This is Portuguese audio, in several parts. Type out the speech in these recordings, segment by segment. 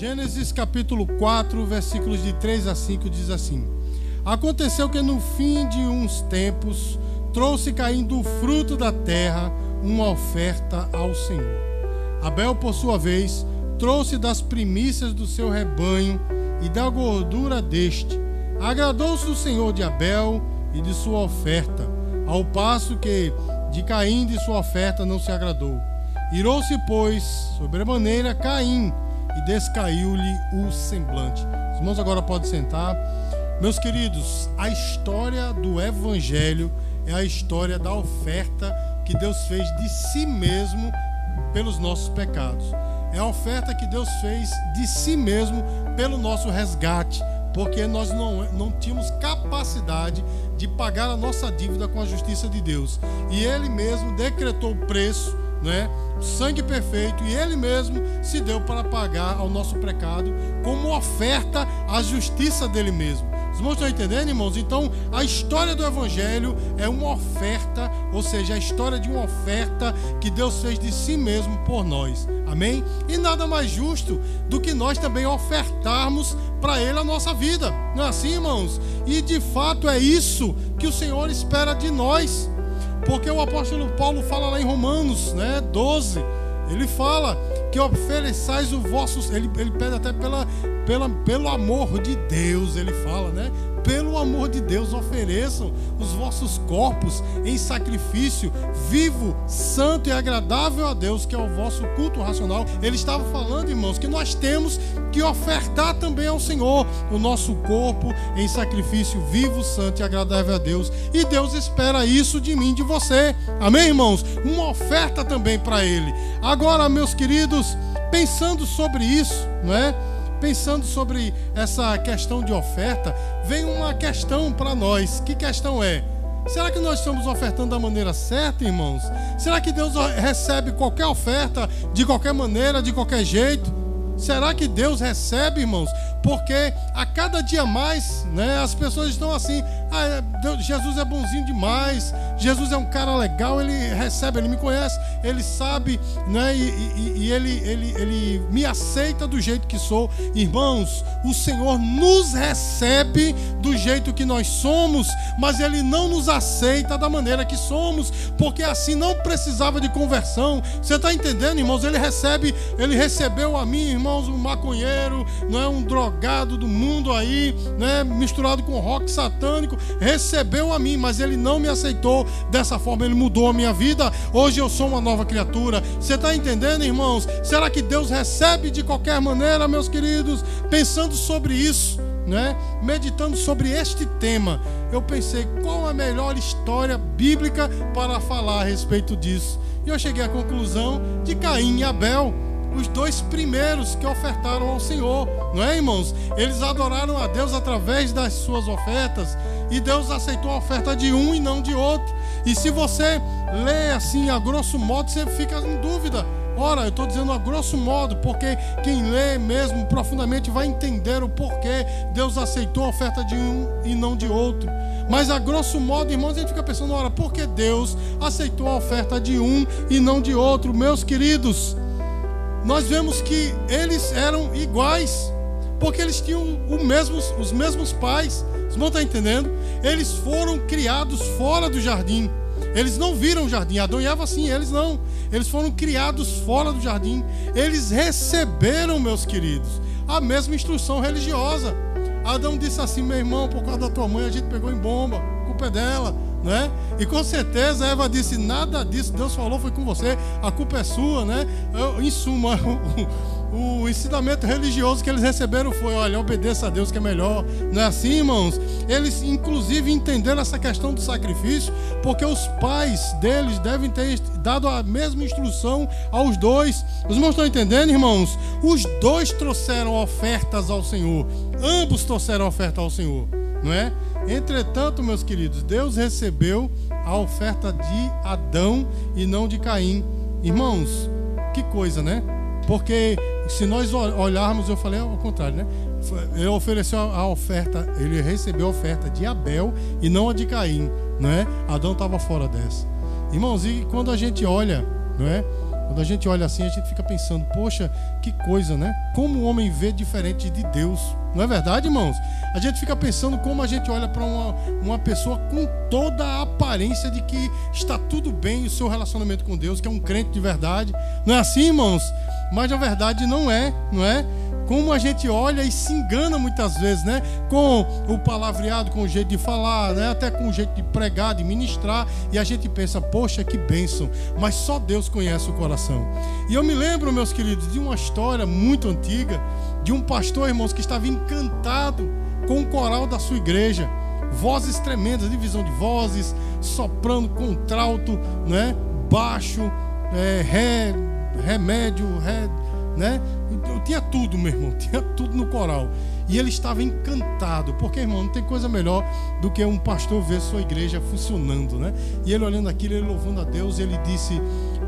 Gênesis capítulo 4, versículos de 3 a 5 diz assim: Aconteceu que no fim de uns tempos trouxe Caim do fruto da terra uma oferta ao Senhor. Abel, por sua vez, trouxe das primícias do seu rebanho e da gordura deste. Agradou-se o Senhor de Abel e de sua oferta, ao passo que de Caim de sua oferta não se agradou. Irou-se, pois, sobremaneira Caim e descaiu-lhe o semblante. Os irmãos agora podem sentar. Meus queridos, a história do Evangelho é a história da oferta que Deus fez de si mesmo pelos nossos pecados. É a oferta que Deus fez de si mesmo pelo nosso resgate, porque nós não, não tínhamos capacidade de pagar a nossa dívida com a justiça de Deus. E Ele mesmo decretou o preço né? Sangue perfeito e ele mesmo se deu para pagar ao nosso pecado como oferta à justiça dele mesmo. Os irmãos estão entendendo, irmãos? Então, a história do Evangelho é uma oferta, ou seja, a história de uma oferta que Deus fez de si mesmo por nós. Amém? E nada mais justo do que nós também ofertarmos para Ele a nossa vida. Não é assim, irmãos? E de fato é isso que o Senhor espera de nós. Porque o apóstolo Paulo fala lá em Romanos né, 12, ele fala que ofereçais o vosso. Ele, ele pede até pela, pela, pelo amor de Deus, ele fala, né? Pelo amor de Deus, ofereçam os vossos corpos em sacrifício vivo, santo e agradável a Deus, que é o vosso culto racional. Ele estava falando, irmãos, que nós temos que ofertar também ao Senhor o nosso corpo em sacrifício vivo, santo e agradável a Deus. E Deus espera isso de mim, de você. Amém, irmãos? Uma oferta também para Ele. Agora, meus queridos, pensando sobre isso, não é? Pensando sobre essa questão de oferta, vem uma questão para nós. Que questão é? Será que nós estamos ofertando da maneira certa, irmãos? Será que Deus recebe qualquer oferta de qualquer maneira, de qualquer jeito? Será que Deus recebe, irmãos? Porque a cada dia mais, né, as pessoas estão assim: ah, Jesus é bonzinho demais, Jesus é um cara legal, ele recebe, ele me conhece, ele sabe, né, e, e, e ele, ele, ele me aceita do jeito que sou. Irmãos, o Senhor nos recebe do jeito que nós somos, mas ele não nos aceita da maneira que somos, porque assim não precisava de conversão. Você está entendendo, irmãos? Ele recebe, ele recebeu a mim, irmãos, um maconheiro, não é um drogado drogado do mundo aí, né, misturado com rock satânico, recebeu a mim, mas ele não me aceitou dessa forma, ele mudou a minha vida. Hoje eu sou uma nova criatura. Você está entendendo, irmãos? Será que Deus recebe de qualquer maneira, meus queridos? Pensando sobre isso. Né? Meditando sobre este tema, eu pensei qual a melhor história bíblica para falar a respeito disso. E eu cheguei à conclusão de Caim e Abel os dois primeiros que ofertaram ao Senhor, não é, irmãos? Eles adoraram a Deus através das suas ofertas e Deus aceitou a oferta de um e não de outro. E se você lê assim a grosso modo, você fica em dúvida. Ora, eu estou dizendo a grosso modo, porque quem lê mesmo profundamente vai entender o porquê Deus aceitou a oferta de um e não de outro. Mas a grosso modo, irmãos, a gente fica pensando, ora, por que Deus aceitou a oferta de um e não de outro? Meus queridos, nós vemos que eles eram iguais, porque eles tinham mesmos, os mesmos pais. Vocês não estão entendendo? Eles foram criados fora do jardim. Eles não viram o jardim. Adão e Eva, sim, eles não. Eles foram criados fora do jardim. Eles receberam, meus queridos, a mesma instrução religiosa. Adão disse assim: meu irmão, por causa da tua mãe, a gente pegou em bomba, a culpa é dela né? E com certeza Eva disse: nada disso, Deus falou, foi com você, a culpa é sua, né? Eu, em suma, o, o, ensinamento religioso que eles receberam foi: olha, obedeça a Deus que é melhor. Não é assim, irmãos? Eles, inclusive, entenderam essa questão do sacrifício, porque os pais deles devem ter dado a mesma instrução aos dois. Os irmãos estão entendendo, irmãos? Os dois trouxeram ofertas ao Senhor, ambos trouxeram oferta ao Senhor, não é? Entretanto, meus queridos, Deus recebeu a oferta de Adão e não de Caim. Irmãos, que coisa, né? Porque se nós olharmos, eu falei ao contrário, né? Ele ofereceu a oferta, ele recebeu a oferta de Abel e não a de Caim, não é? Adão estava fora dessa. Irmãos, e quando a gente olha, não é? Quando a gente olha assim, a gente fica pensando, poxa, que coisa, né? Como o homem vê diferente de Deus. Não é verdade, irmãos? A gente fica pensando como a gente olha para uma, uma pessoa com toda a aparência de que está tudo bem o seu relacionamento com Deus, que é um crente de verdade. Não é assim, irmãos? Mas na verdade não é, não é? como a gente olha e se engana muitas vezes, né? Com o palavreado, com o jeito de falar, né? Até com o jeito de pregar, de ministrar, e a gente pensa, poxa, que bênção, mas só Deus conhece o coração. E eu me lembro, meus queridos, de uma história muito antiga, de um pastor, irmãos, que estava encantado com o coral da sua igreja. Vozes tremendas, divisão de vozes, soprando, contralto, né? Baixo, é, ré, remédio, ré, né? Eu tinha tudo, meu irmão, tinha tudo no coral. E ele estava encantado, porque, irmão, não tem coisa melhor do que um pastor ver sua igreja funcionando, né? E ele olhando aquilo, ele louvando a Deus, ele disse: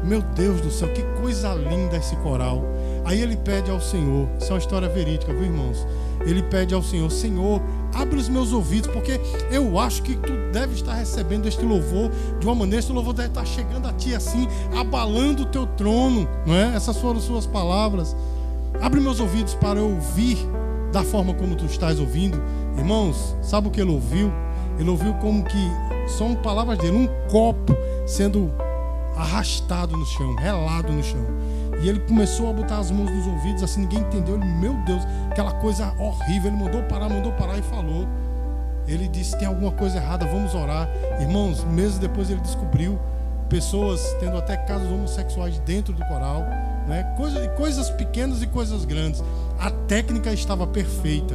Meu Deus do céu, que coisa linda esse coral. Aí ele pede ao Senhor, isso é uma história verídica, viu, irmãos? Ele pede ao Senhor: Senhor, abre os meus ouvidos, porque eu acho que tu deve estar recebendo este louvor de uma maneira, esse louvor deve estar chegando a ti assim, abalando o teu trono, não é? Essas foram as suas palavras. Abre meus ouvidos para eu ouvir da forma como tu estás ouvindo. Irmãos, sabe o que ele ouviu? Ele ouviu como que são palavras dele, um copo sendo arrastado no chão, relado no chão. E ele começou a botar as mãos nos ouvidos, assim, ninguém entendeu. Ele, meu Deus, aquela coisa horrível. Ele mandou parar, mandou parar e falou. Ele disse: tem alguma coisa errada, vamos orar. Irmãos, meses depois ele descobriu pessoas tendo até casos homossexuais dentro do coral, né? Coisa, coisas pequenas e coisas grandes. A técnica estava perfeita,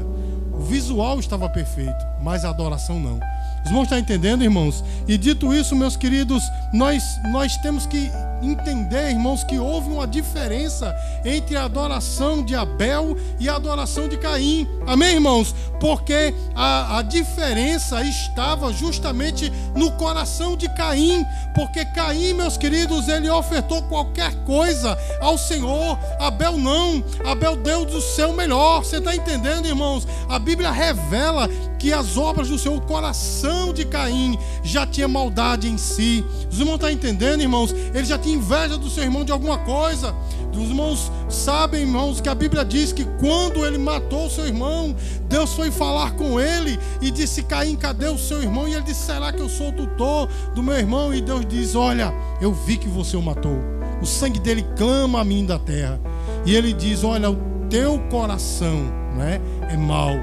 o visual estava perfeito, mas a adoração não. Os irmãos estão entendendo, irmãos? E dito isso, meus queridos, nós, nós temos que entender, irmãos, que houve uma diferença entre a adoração de Abel e a adoração de Caim. Amém, irmãos? Porque a, a diferença estava justamente no coração de Caim. Porque Caim, meus queridos, ele ofertou qualquer coisa ao Senhor. Abel não. Abel deu do seu melhor. Você está entendendo, irmãos? A Bíblia revela que as obras do seu coração de Caim já tinha maldade em si. Os irmãos estão entendendo, irmãos? Ele já tinha inveja do seu irmão de alguma coisa. Os irmãos sabem, irmãos, que a Bíblia diz que quando ele matou o seu irmão, Deus foi falar com ele e disse: Caim, cadê o seu irmão? E ele disse: Será que eu sou o tutor do meu irmão? E Deus diz: Olha, eu vi que você o matou. O sangue dele clama a mim da terra. E ele diz: Olha, o teu coração não é, é mau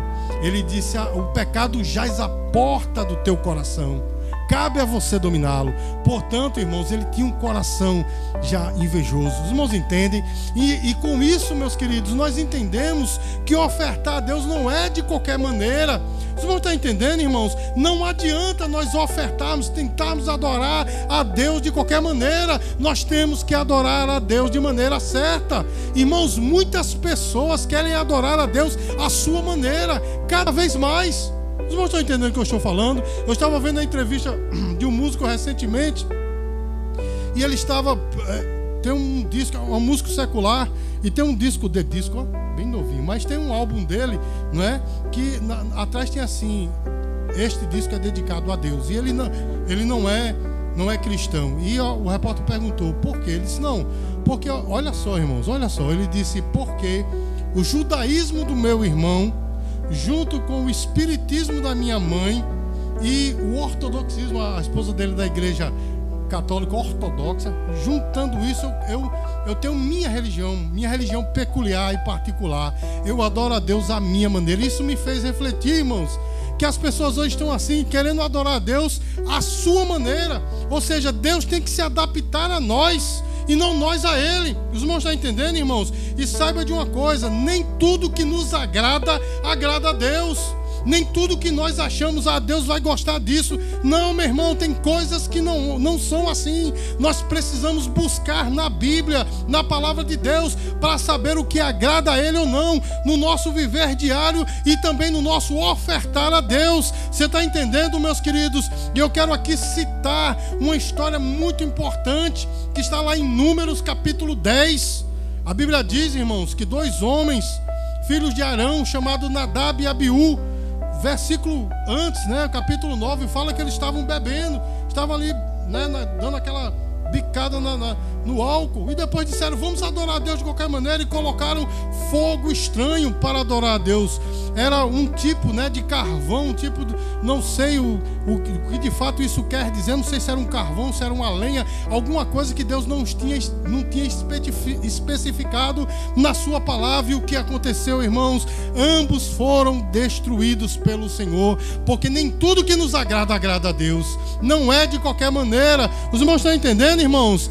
ele disse: ah, O pecado jaz à porta do teu coração. Cabe a você dominá-lo. Portanto, irmãos, ele tinha um coração já invejoso. Os irmãos entendem? E, e com isso, meus queridos, nós entendemos que ofertar a Deus não é de qualquer maneira. Os irmãos estão entendendo, irmãos? Não adianta nós ofertarmos, tentarmos adorar a Deus de qualquer maneira. Nós temos que adorar a Deus de maneira certa. Irmãos, muitas pessoas querem adorar a Deus à sua maneira, cada vez mais. Os irmãos estão entendendo o que eu estou falando? Eu estava vendo a entrevista de um músico recentemente e ele estava. É, tem um disco, um músico secular e tem um disco de disco, ó, bem novinho, mas tem um álbum dele, não é? Que na, atrás tem assim: este disco é dedicado a Deus e ele não, ele não é não é cristão. E ó, o repórter perguntou por quê? Ele disse: não, porque olha só, irmãos, olha só. Ele disse: porque o judaísmo do meu irmão junto com o espiritismo da minha mãe e o ortodoxismo, a esposa dele da igreja católica ortodoxa, juntando isso, eu, eu tenho minha religião, minha religião peculiar e particular. Eu adoro a Deus à minha maneira. Isso me fez refletir, irmãos, que as pessoas hoje estão assim, querendo adorar a Deus à sua maneira. Ou seja, Deus tem que se adaptar a nós e não nós a Ele. Os irmãos estão entendendo, irmãos? E saiba de uma coisa: nem tudo que nos agrada, agrada a Deus. Nem tudo que nós achamos, a ah, Deus vai gostar disso. Não, meu irmão, tem coisas que não, não são assim. Nós precisamos buscar na Bíblia, na palavra de Deus, para saber o que agrada a Ele ou não, no nosso viver diário e também no nosso ofertar a Deus. Você está entendendo, meus queridos? E eu quero aqui citar uma história muito importante que está lá em Números capítulo 10. A Bíblia diz, irmãos, que dois homens, filhos de Arão, chamados Nadab e Abiú, versículo antes, né, capítulo 9, fala que eles estavam bebendo, estavam ali né, dando aquela bicada na, na, no álcool e depois disseram vamos adorar a Deus de qualquer maneira e colocaram fogo estranho para adorar a Deus. Era um tipo né, de carvão, um tipo de, não sei o, o, que de fato isso quer dizer, não sei se era um carvão, se era uma lenha, alguma coisa que Deus não tinha, não tinha especificado na sua palavra. E o que aconteceu, irmãos? Ambos foram destruídos pelo Senhor, porque nem tudo que nos agrada agrada a Deus. Não é de qualquer maneira. Os irmãos estão entendendo, irmãos?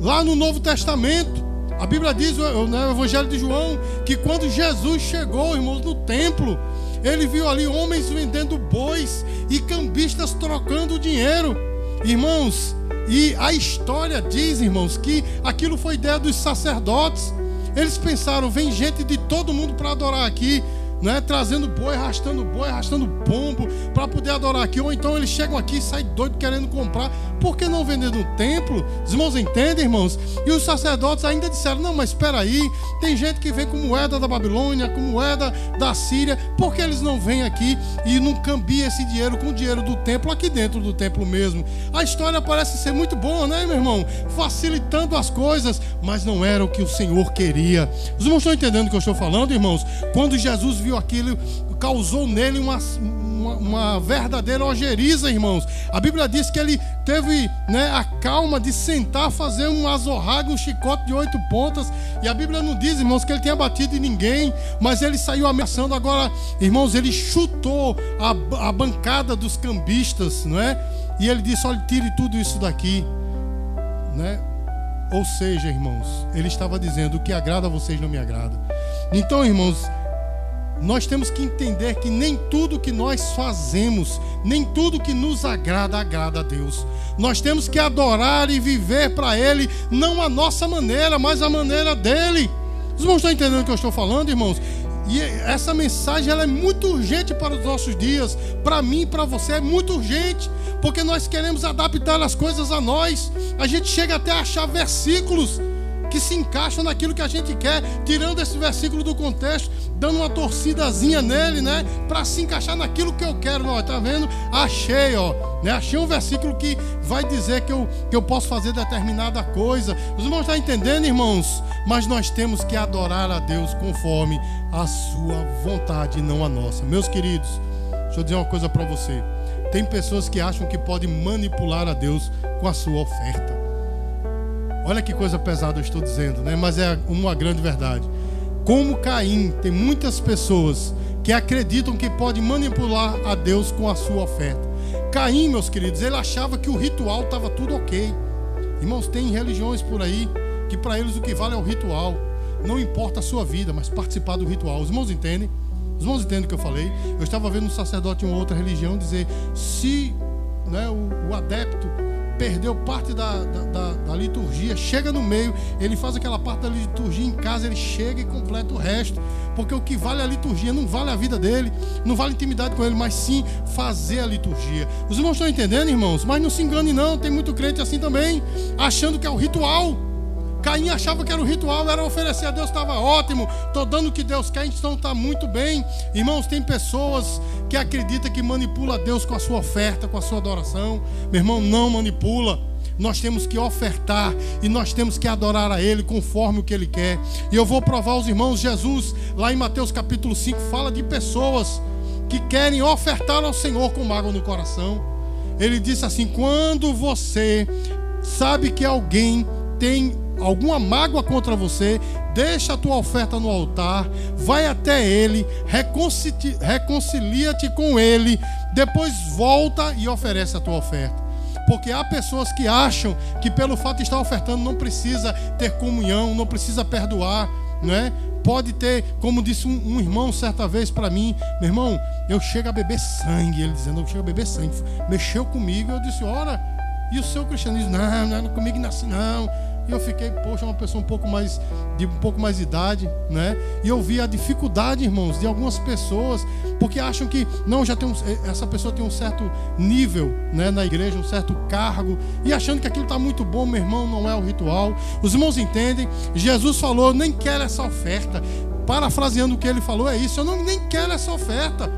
Lá no Novo Testamento, a Bíblia diz no né, Evangelho de João que quando Jesus chegou, irmãos, no templo, ele viu ali homens vendendo bois e cambistas trocando dinheiro. Irmãos, e a história diz, irmãos, que aquilo foi ideia dos sacerdotes. Eles pensaram, vem gente de todo mundo para adorar aqui né, trazendo boi, arrastando boi, arrastando pombo para poder adorar aqui. Ou então eles chegam aqui e saem doido querendo comprar. Por que não vender no templo? Os irmãos entendem, irmãos? E os sacerdotes ainda disseram: não, mas espera aí, tem gente que vem com moeda da Babilônia, com moeda da Síria. Por que eles não vêm aqui e não cambiam esse dinheiro com o dinheiro do templo aqui dentro do templo mesmo? A história parece ser muito boa, né, meu irmão? Facilitando as coisas, mas não era o que o Senhor queria. Os irmãos estão entendendo o que eu estou falando, irmãos? Quando Jesus viu aquilo, causou nele uma, uma, uma, verdadeira ojeriza, irmãos. A Bíblia diz que ele teve né, a calma de sentar, fazer um azorrague, um chicote de oito pontas. E a Bíblia não diz, irmãos, que ele tenha batido em ninguém, mas ele saiu ameaçando. Agora, irmãos, ele chutou a, a bancada dos cambistas, não é? E ele disse: olha, tire tudo isso daqui, né? Ou seja, irmãos, ele estava dizendo: o que agrada a vocês não me agrada. Então, irmãos, nós temos que entender que nem tudo que nós fazemos, nem tudo que nos agrada, agrada a Deus. Nós temos que adorar e viver para Ele, não a nossa maneira, mas a maneira dele. Os irmãos estão entendendo o que eu estou falando, irmãos? E essa mensagem ela é muito urgente para os nossos dias. Para mim e para você é muito urgente. Porque nós queremos adaptar as coisas a nós. A gente chega até a achar versículos que se encaixam naquilo que a gente quer, tirando esse versículo do contexto, dando uma torcidazinha nele, né, para se encaixar naquilo que eu quero. Não, tá vendo? Achei, ó, né? Achei um versículo que vai dizer que eu, que eu posso fazer determinada coisa. Os irmãos estão entendendo, irmãos? Mas nós temos que adorar a Deus conforme a sua vontade, não a nossa. Meus queridos, deixa eu dizer uma coisa para você. Tem pessoas que acham que podem manipular a Deus com a sua oferta. Olha que coisa pesada eu estou dizendo, né? Mas é uma grande verdade. Como Caim, tem muitas pessoas que acreditam que pode manipular a Deus com a sua oferta. Caim, meus queridos, ele achava que o ritual estava tudo ok. Irmãos, tem religiões por aí que para eles o que vale é o ritual. Não importa a sua vida, mas participar do ritual. Os irmãos entendem? Os irmãos entendem o que eu falei? Eu estava vendo um sacerdote de uma outra religião dizer: se né, o, o adepto perdeu parte da, da, da, da, liturgia, chega no meio, ele faz aquela parte da liturgia em casa, ele chega e completa o resto. Porque o que vale a liturgia não vale a vida dele, não vale intimidade com ele, mas sim fazer a liturgia. Os irmãos estão entendendo, irmãos? Mas não se engane, não, tem muito crente assim também, achando que é o ritual. Caim achava que era o ritual, era oferecer a Deus, estava ótimo, estou dando o que Deus quer, então está muito bem. Irmãos, tem pessoas que acreditam que manipula Deus com a sua oferta, com a sua adoração. Meu irmão, não manipula. Nós temos que ofertar e nós temos que adorar a Ele conforme o que Ele quer. E eu vou provar aos irmãos, Jesus, lá em Mateus capítulo 5, fala de pessoas que querem ofertar ao Senhor com mágoa no coração. Ele disse assim: quando você sabe que alguém tem alguma mágoa contra você, deixa a tua oferta no altar, vai até ele, reconcilia-te com ele, depois volta e oferece a tua oferta. Porque há pessoas que acham que pelo fato de estar ofertando não precisa ter comunhão, não precisa perdoar, não é? Pode ter, como disse um, um irmão certa vez para mim, meu irmão, eu chego a beber sangue, ele dizendo, eu chego a beber sangue. Mexeu comigo, eu disse, ora, e o seu cristianismo? Não, não, comigo não é assim, não. E eu fiquei, poxa, uma pessoa um pouco mais de um pouco mais de idade, né? E eu vi a dificuldade, irmãos, de algumas pessoas, porque acham que não, já tem um, essa pessoa tem um certo nível, né, na igreja, um certo cargo, e achando que aquilo está muito bom, meu irmão, não é o ritual. Os irmãos entendem? Jesus falou: "Nem quero essa oferta". Parafraseando o que ele falou é isso, eu não nem quero essa oferta.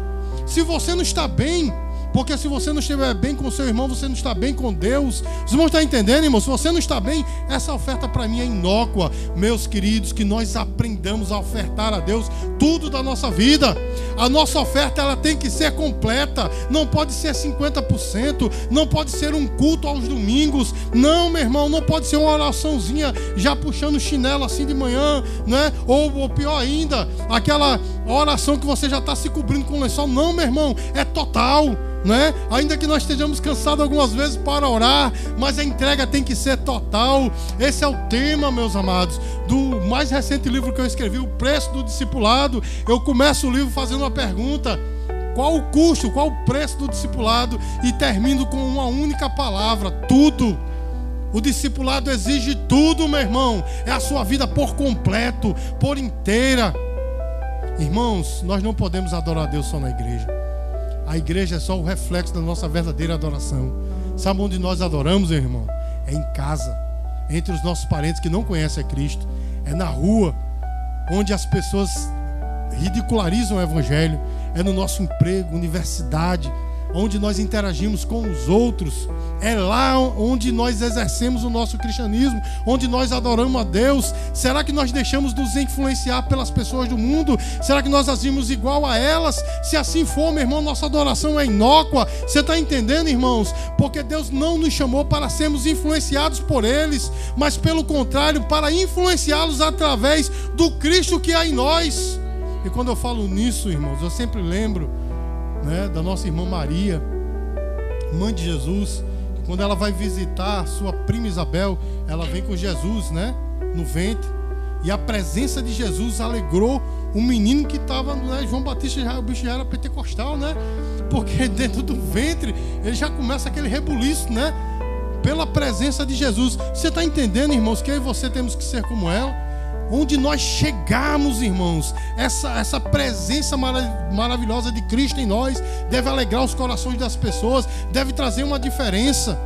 Se você não está bem, Porque se você não estiver bem com seu irmão, você não está bem com Deus. Os irmãos estão entendendo, irmão? Se você não está bem, essa oferta para mim é inócua. Meus queridos, que nós aprendamos a ofertar a Deus tudo da nossa vida. A nossa oferta ela tem que ser completa. Não pode ser 50%. Não pode ser um culto aos domingos. Não, meu irmão, não pode ser uma oraçãozinha já puxando chinelo assim de manhã, né? Ou, ou pior ainda, aquela oração que você já está se cobrindo com lençol. Não, meu irmão, é total. Né? Ainda que nós estejamos cansados algumas vezes para orar, mas a entrega tem que ser total. Esse é o tema, meus amados, do mais recente livro que eu escrevi, O Preço do Discipulado. Eu começo o livro fazendo uma pergunta: qual o custo, qual o preço do discipulado? E termino com uma única palavra: tudo. O discipulado exige tudo, meu irmão. É a sua vida por completo, por inteira. Irmãos, nós não podemos adorar a Deus só na igreja. A igreja é só o reflexo da nossa verdadeira adoração. Sabe onde nós adoramos, irmão? É em casa, entre os nossos parentes que não conhecem a Cristo. É na rua, onde as pessoas ridicularizam o Evangelho. É no nosso emprego, universidade onde nós interagimos com os outros, é lá onde nós exercemos o nosso cristianismo, onde nós adoramos a Deus. Será que nós deixamos nos influenciar pelas pessoas do mundo? Será que nós agimos igual a elas? Se assim for, meu irmão, nossa adoração é inócua. Você está entendendo, irmãos? Porque Deus não nos chamou para sermos influenciados por eles, mas pelo contrário, para influenciá-los através do Cristo que há em nós. E quando eu falo nisso, irmãos, eu sempre lembro né, da nossa irmã Maria, mãe de Jesus, que quando ela vai visitar sua prima Isabel, ela vem com Jesus, né, no ventre. E a presença de Jesus alegrou o menino que estava, né, João Batista, já, o bicho já era pentecostal, né? Porque dentro do ventre ele já começa aquele rebuliço, né? Pela presença de Jesus. Você está entendendo, irmãos, que eu e você temos que ser como ela? Onde nós chegarmos, irmãos, essa, essa presença maravilhosa de Cristo em nós deve alegrar os corações das pessoas, deve trazer uma diferença.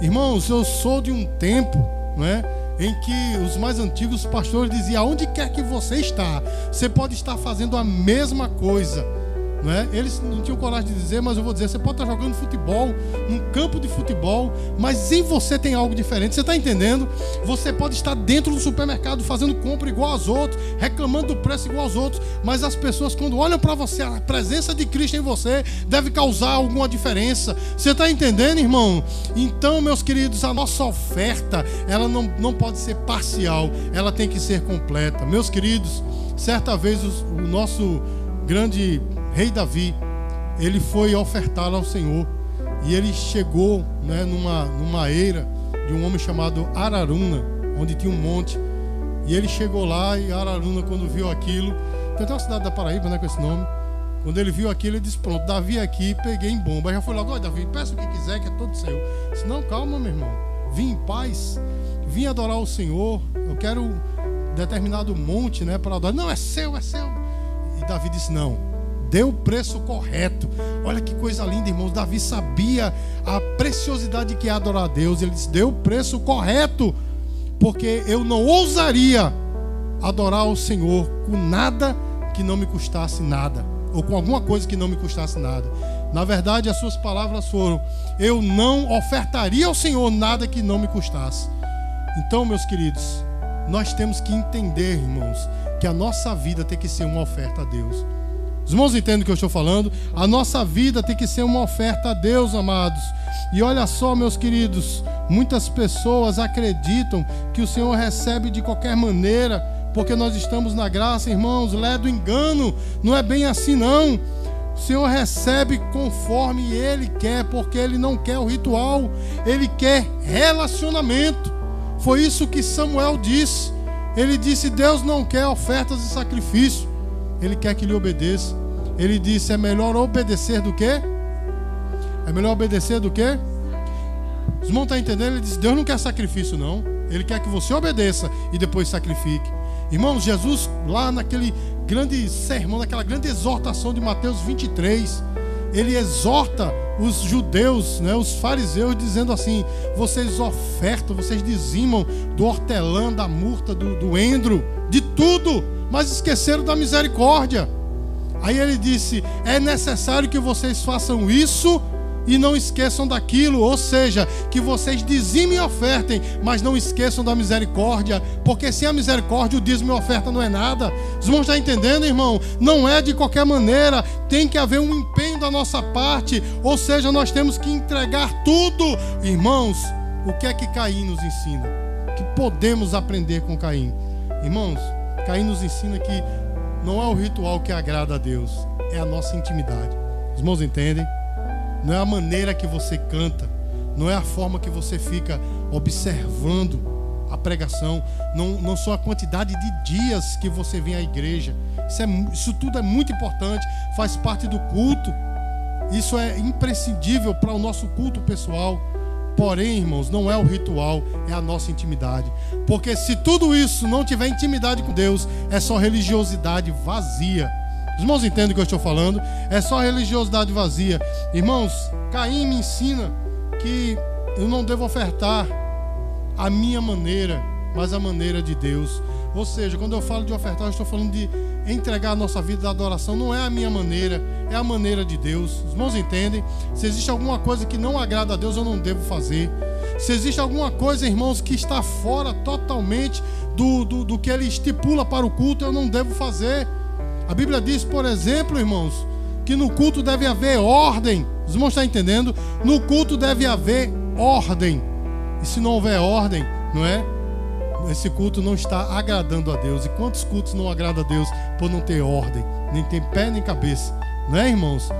Irmãos, eu sou de um tempo, não é? Em que os mais antigos pastores diziam: aonde quer que você está, você pode estar fazendo a mesma coisa não é? Eles não tinham coragem de dizer, mas eu vou dizer: você pode estar jogando futebol, num campo de futebol, mas em você tem algo diferente. Você está entendendo? Você pode estar dentro do supermercado fazendo compra igual aos outros, reclamando do preço igual aos outros, mas as pessoas, quando olham para você, a presença de Cristo em você deve causar alguma diferença. Você está entendendo, irmão? Então, meus queridos, a nossa oferta, ela não, não pode ser parcial, ela tem que ser completa. Meus queridos, certa vez o, o nosso grande rei Davi, ele foi ofertar ao Senhor. E ele chegou né, numa, numa eira de um homem chamado Araruna, onde tinha um monte. E ele chegou lá e Araruna, quando viu aquilo, tem até uma cidade da Paraíba né, com esse nome. Quando ele viu aquilo, ele disse: Pronto, Davi aqui, peguei em bomba. Já foi logo: Olha, Davi, peça o que quiser, que é todo seu. Disse: Não, calma, meu irmão. Vim em paz, vim adorar o Senhor. Eu quero determinado monte né, para adorar. Não, é seu, é seu. E Davi disse: Não, deu o preço correto. Olha que coisa linda, irmãos. Davi sabia a preciosidade que é adorar a Deus. Ele disse: deu o preço correto, porque eu não ousaria adorar o Senhor com nada que não me custasse nada, ou com alguma coisa que não me custasse nada. Na verdade, as suas palavras foram: eu não ofertaria ao Senhor nada que não me custasse. Então, meus queridos, nós temos que entender, irmãos, que a nossa vida tem que ser uma oferta a Deus. Os irmãos entendem o que eu estou falando? A nossa vida tem que ser uma oferta a Deus, amados. E olha só, meus queridos, muitas pessoas acreditam que o Senhor recebe de qualquer maneira, porque nós estamos na graça, irmãos. Lé do engano, não é bem assim, não. O Senhor recebe conforme Ele quer, porque Ele não quer o ritual, Ele quer relacionamento. Foi isso que Samuel disse. Ele disse: Deus não quer ofertas e sacrifício. Ele quer que lhe obedeça. Ele disse: é melhor obedecer do que? É melhor obedecer do que? Os irmãos estão entendendo? Ele disse: Deus não quer sacrifício, não. Ele quer que você obedeça e depois sacrifique. Irmãos, Jesus, lá naquele grande sermão, naquela grande exortação de Mateus 23, ele exorta os judeus, né, os fariseus, dizendo assim: vocês ofertam, vocês dizimam do hortelã, da murta, do, do endro, de tudo mas esqueceram da misericórdia. Aí ele disse: É necessário que vocês façam isso e não esqueçam daquilo, ou seja, que vocês dizimem e ofertem, mas não esqueçam da misericórdia, porque sem a misericórdia o dízimo e oferta não é nada. Os irmãos estão entendendo, irmão? Não é de qualquer maneira, tem que haver um empenho da nossa parte, ou seja, nós temos que entregar tudo. Irmãos, o que é que Caim nos ensina? Que podemos aprender com Caim? Irmãos, Caim nos ensina que não é o ritual que agrada a Deus, é a nossa intimidade. Os irmãos entendem? não é a maneira que você canta, não é a forma que você fica observando a pregação, não, não só a quantidade de dias que você vem à igreja. Isso, é, isso tudo é muito importante, faz parte do culto. Isso é imprescindível para o nosso culto pessoal. Porém, irmãos, não é o ritual, é a nossa intimidade. Porque se tudo isso não tiver intimidade com Deus, é só religiosidade vazia. Os irmãos entendem o que eu estou falando? É só religiosidade vazia. Irmãos, Caim me ensina que eu não devo ofertar a minha maneira, mas a maneira de Deus. Ou seja, quando eu falo de ofertar, eu estou falando de entregar a nossa vida da adoração. Não é a minha maneira, é a maneira de Deus. Os irmãos entendem? Se existe alguma coisa que não agrada a Deus, eu não devo fazer. Se existe alguma coisa, irmãos, que está fora totalmente do, do, do que ele estipula para o culto, eu não devo fazer. A Bíblia diz, por exemplo, irmãos, que no culto deve haver ordem. Os irmãos estão entendendo? No culto deve haver ordem. E se não houver ordem, não é? Esse culto não está agradando a Deus. E quantos cultos não agradam a Deus por não ter ordem? Nem tem pé nem cabeça. Não é, irmãos?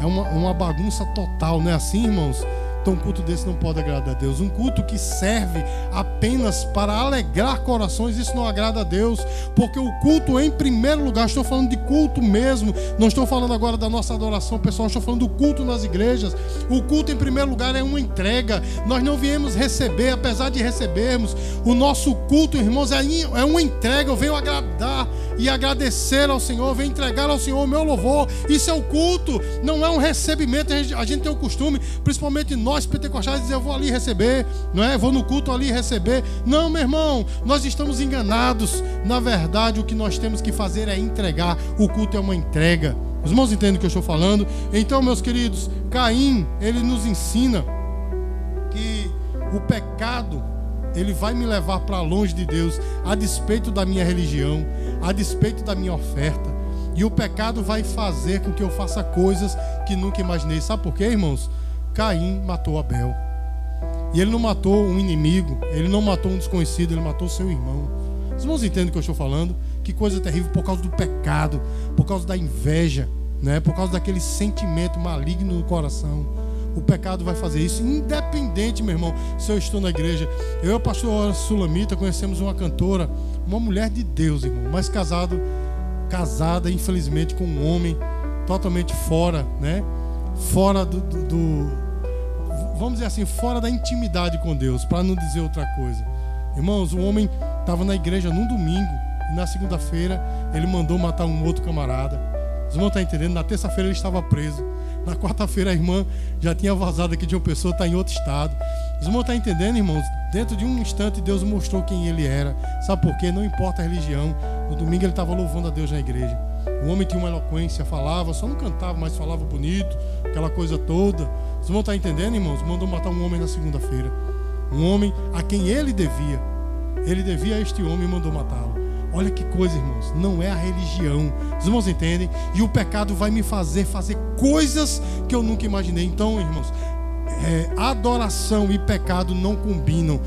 É uma, uma bagunça total, não é assim, irmãos? Então, um culto desse não pode agradar a Deus. Um culto que serve apenas para alegrar corações, isso não agrada a Deus. Porque o culto, em primeiro lugar, estou falando de culto mesmo. Não estou falando agora da nossa adoração pessoal, estou falando do culto nas igrejas. O culto, em primeiro lugar, é uma entrega. Nós não viemos receber, apesar de recebermos. O nosso culto, irmãos, é, é uma entrega. Eu venho agradar e agradecer ao Senhor, venho entregar ao Senhor o meu louvor. Isso é o culto, não é um recebimento. A gente tem o costume, principalmente nós nós pentecostais dizer eu vou ali receber, não é? Vou no culto ali receber. Não, meu irmão, nós estamos enganados. Na verdade, o que nós temos que fazer é entregar. O culto é uma entrega. Os irmãos entendem o que eu estou falando? Então, meus queridos, Caim, ele nos ensina que o pecado ele vai me levar para longe de Deus, a despeito da minha religião, a despeito da minha oferta. E o pecado vai fazer com que eu faça coisas que nunca imaginei. Sabe por quê, irmãos? Caim matou Abel. E ele não matou um inimigo, ele não matou um desconhecido, ele matou seu irmão. Os irmãos entendem o que eu estou falando? Que coisa terrível por causa do pecado, por causa da inveja, né? por causa daquele sentimento maligno no coração. O pecado vai fazer isso, independente, meu irmão, se eu estou na igreja. Eu e a pastora Sulamita conhecemos uma cantora, uma mulher de Deus, irmão, mas casado, casada, infelizmente, com um homem totalmente fora, né? Fora do, do, do vamos dizer assim, fora da intimidade com Deus, para não dizer outra coisa. Irmãos, um homem estava na igreja num domingo e na segunda-feira ele mandou matar um outro camarada. Os irmãos estão entendendo? Na terça-feira ele estava preso. Na quarta-feira a irmã já tinha vazado aqui de uma pessoa, está em outro estado. Os irmãos estão entendendo, irmãos? Dentro de um instante Deus mostrou quem ele era. Sabe por quê? Não importa a religião. No domingo ele estava louvando a Deus na igreja. O homem tinha uma eloquência, falava, só não cantava, mas falava bonito, aquela coisa toda. Vocês vão estar entendendo, irmãos? Mandou matar um homem na segunda-feira. Um homem a quem ele devia. Ele devia a este homem e mandou matá-lo. Olha que coisa, irmãos. Não é a religião. Os irmãos entendem? E o pecado vai me fazer fazer coisas que eu nunca imaginei. Então, irmãos, é, adoração e pecado não combinam.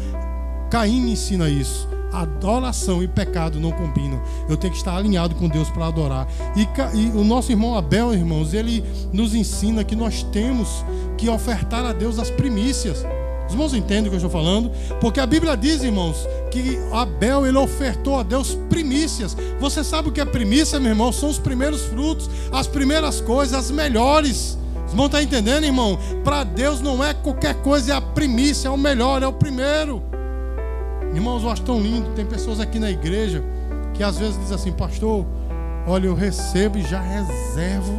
Caim me ensina isso adoração e pecado não combinam. Eu tenho que estar alinhado com Deus para adorar. E, e, o nosso irmão Abel, irmãos, ele nos ensina que nós temos que ofertar a Deus as primícias. Os irmãos entendem o que eu estou falando? Porque a Bíblia diz, irmãos, que Abel ele ofertou a Deus primícias. Você sabe o que é primícia, meu irmão? São os primeiros frutos, as primeiras coisas, as melhores. Os irmãos estão entendendo, irmão? Para Deus não é qualquer coisa, é a primícia, é o melhor, é o primeiro. Irmãos, eu acho tão lindo. Tem pessoas aqui na igreja que às vezes dizem assim, pastor, olha, eu recebo e já reservo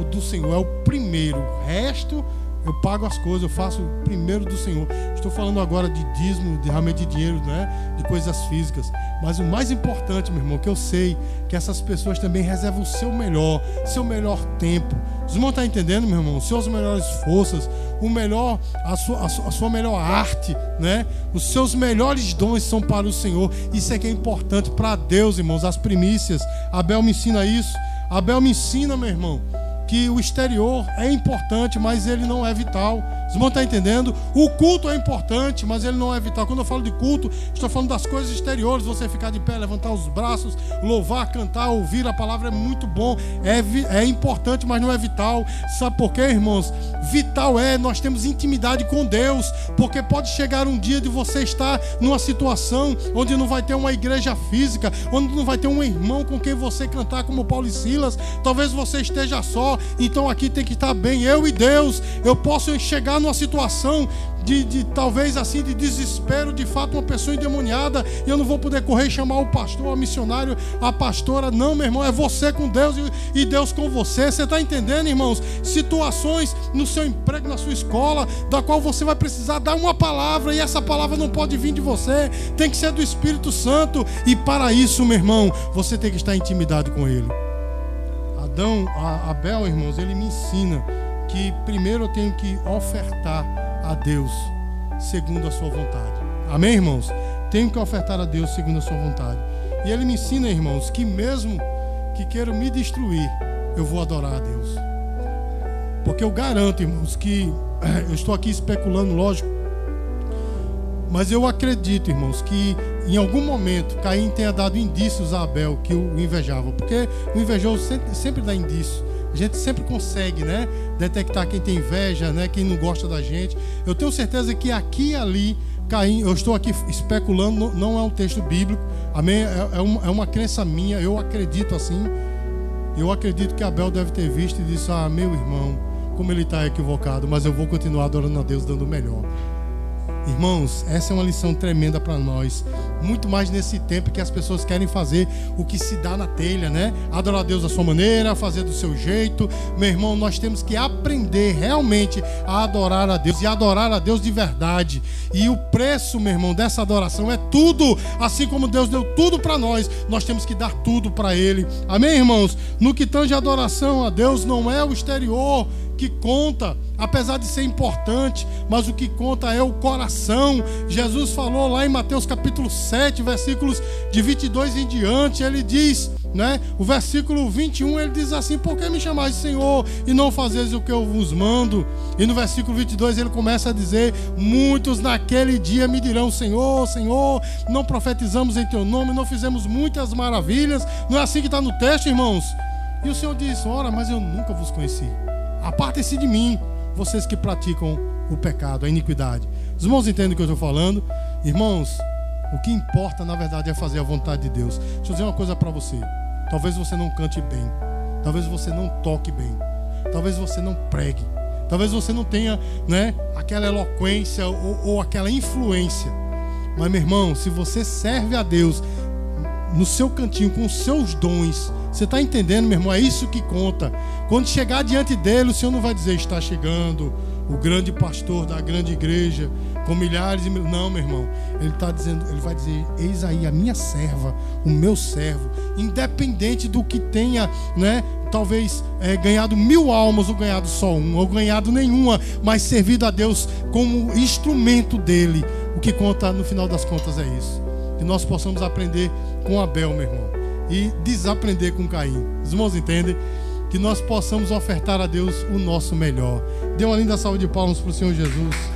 o do Senhor. É o primeiro. O resto eu pago as coisas, eu faço primeiro do Senhor. Estou falando agora de dízimo, de realmente de dinheiro, né? de coisas físicas. Mas o mais importante, meu irmão, que eu sei que essas pessoas também reservam o seu melhor, seu melhor tempo. Os irmãos estão entendendo, meu irmão? Suas melhores forças, o melhor, a sua, a sua, a sua melhor arte, né? Os seus melhores dons são para o Senhor. Isso é que é importante para Deus, irmãos. As primícias. Abel me ensina isso. Abel me ensina, meu irmão que o exterior é importante, mas ele não é vital. Os irmãos estão entendendo? O culto é importante, mas ele não é vital. Quando eu falo de culto, estou falando das coisas exteriores. Você ficar de pé, levantar os braços, louvar, cantar, ouvir a palavra é muito bom. É, é importante, mas não é vital. Sabe por quê, irmãos? Vital é nós temos intimidade com Deus. Porque pode chegar um dia de você estar numa situação onde não vai ter uma igreja física, onde não vai ter um irmão com quem você cantar como Paulo e Silas. Talvez você esteja só então aqui tem que estar bem eu e Deus. Eu posso chegar numa situação de, de, talvez assim de desespero, de fato, uma pessoa endemoniada, e eu não vou poder correr e chamar o pastor, o missionário, a pastora. Não, meu irmão, é você com Deus e, Deus com você. Você está entendendo, irmãos? Situações no seu emprego, na sua escola, da qual você vai precisar dar uma palavra, e essa palavra não pode vir de você, tem que ser do Espírito Santo, e para isso, meu irmão, você tem que estar intimidado com Ele. Adão, Abel, irmãos, ele me ensina que primeiro eu tenho que ofertar a Deus segundo a sua vontade. Amém, irmãos? Tenho que ofertar a Deus segundo a sua vontade. E ele me ensina, irmãos, que mesmo que queiram me destruir, eu vou adorar a Deus. Porque eu garanto, irmãos, que eu estou aqui especulando, lógico, mas eu acredito, irmãos, que em algum momento Caim tenha dado indícios a Abel que o invejava, porque o invejoso sempre, dá indício. A gente sempre consegue, né, detectar quem tem inveja, né, quem não gosta da gente. Eu tenho certeza que aqui e ali Caim, eu estou aqui especulando, não é um texto bíblico, amém? É, é, uma, é uma crença minha, eu acredito assim. Eu acredito que Abel deve ter visto e disse: Ah, meu irmão, como ele está equivocado, mas eu vou continuar adorando a Deus, dando o melhor. Irmãos, essa é uma lição tremenda para nós. Muito mais nesse tempo que as pessoas querem fazer o que se dá na telha, né? Adorar a Deus da sua maneira, fazer do seu jeito. Meu irmão, nós temos que aprender realmente a adorar a Deus e adorar a Deus de verdade. E o preço, meu irmão, dessa adoração é tudo. Assim como Deus deu tudo para nós, nós temos que dar tudo para Ele. Amém, irmãos? No que tange adoração a Deus, não é o exterior que conta, apesar de ser importante, mas o que conta é o coração. Jesus falou lá em Mateus capítulo 7, versículos de 22 em diante, ele diz, né? O versículo 21 ele diz assim: Por que me chamais Senhor e não fazeis o que eu vos mando? E no versículo 22 ele começa a dizer: Muitos naquele dia me dirão: Senhor, Senhor, não profetizamos em teu nome, não fizemos muitas maravilhas. Não é assim que está no texto, irmãos? E o Senhor diz: Ora, mas eu nunca vos conheci. Apartem-se de mim, vocês que praticam o pecado, a iniquidade. Os irmãos entendem o que eu estou falando? Irmãos, o que importa na verdade é fazer a vontade de Deus. Deixa eu dizer uma coisa para você. Talvez você não cante bem, talvez você não toque bem, talvez você não pregue, talvez você não tenha né, aquela eloquência ou, ou aquela influência. Mas, meu irmão, se você serve a Deus no seu cantinho com os seus dons, você está entendendo, meu irmão? É isso que conta. Quando chegar diante dele, o Senhor não vai dizer: está chegando o grande pastor da grande igreja, com milhares e milhares. Não, meu irmão. Ele está dizendo, ele vai dizer: Eis aí a minha serva, o meu servo, independente do que tenha, né? Talvez é, ganhado mil almas ou ganhado só uma, ou ganhado nenhuma, mas servido a Deus como instrumento dele. O que conta no final das contas é isso. Que nós possamos aprender com Abel, meu irmão e desaprender com Caim. Os irmãos entendem? Que nós possamos ofertar a Deus o nosso melhor. Dê uma linda salva de palmas para o Senhor Jesus.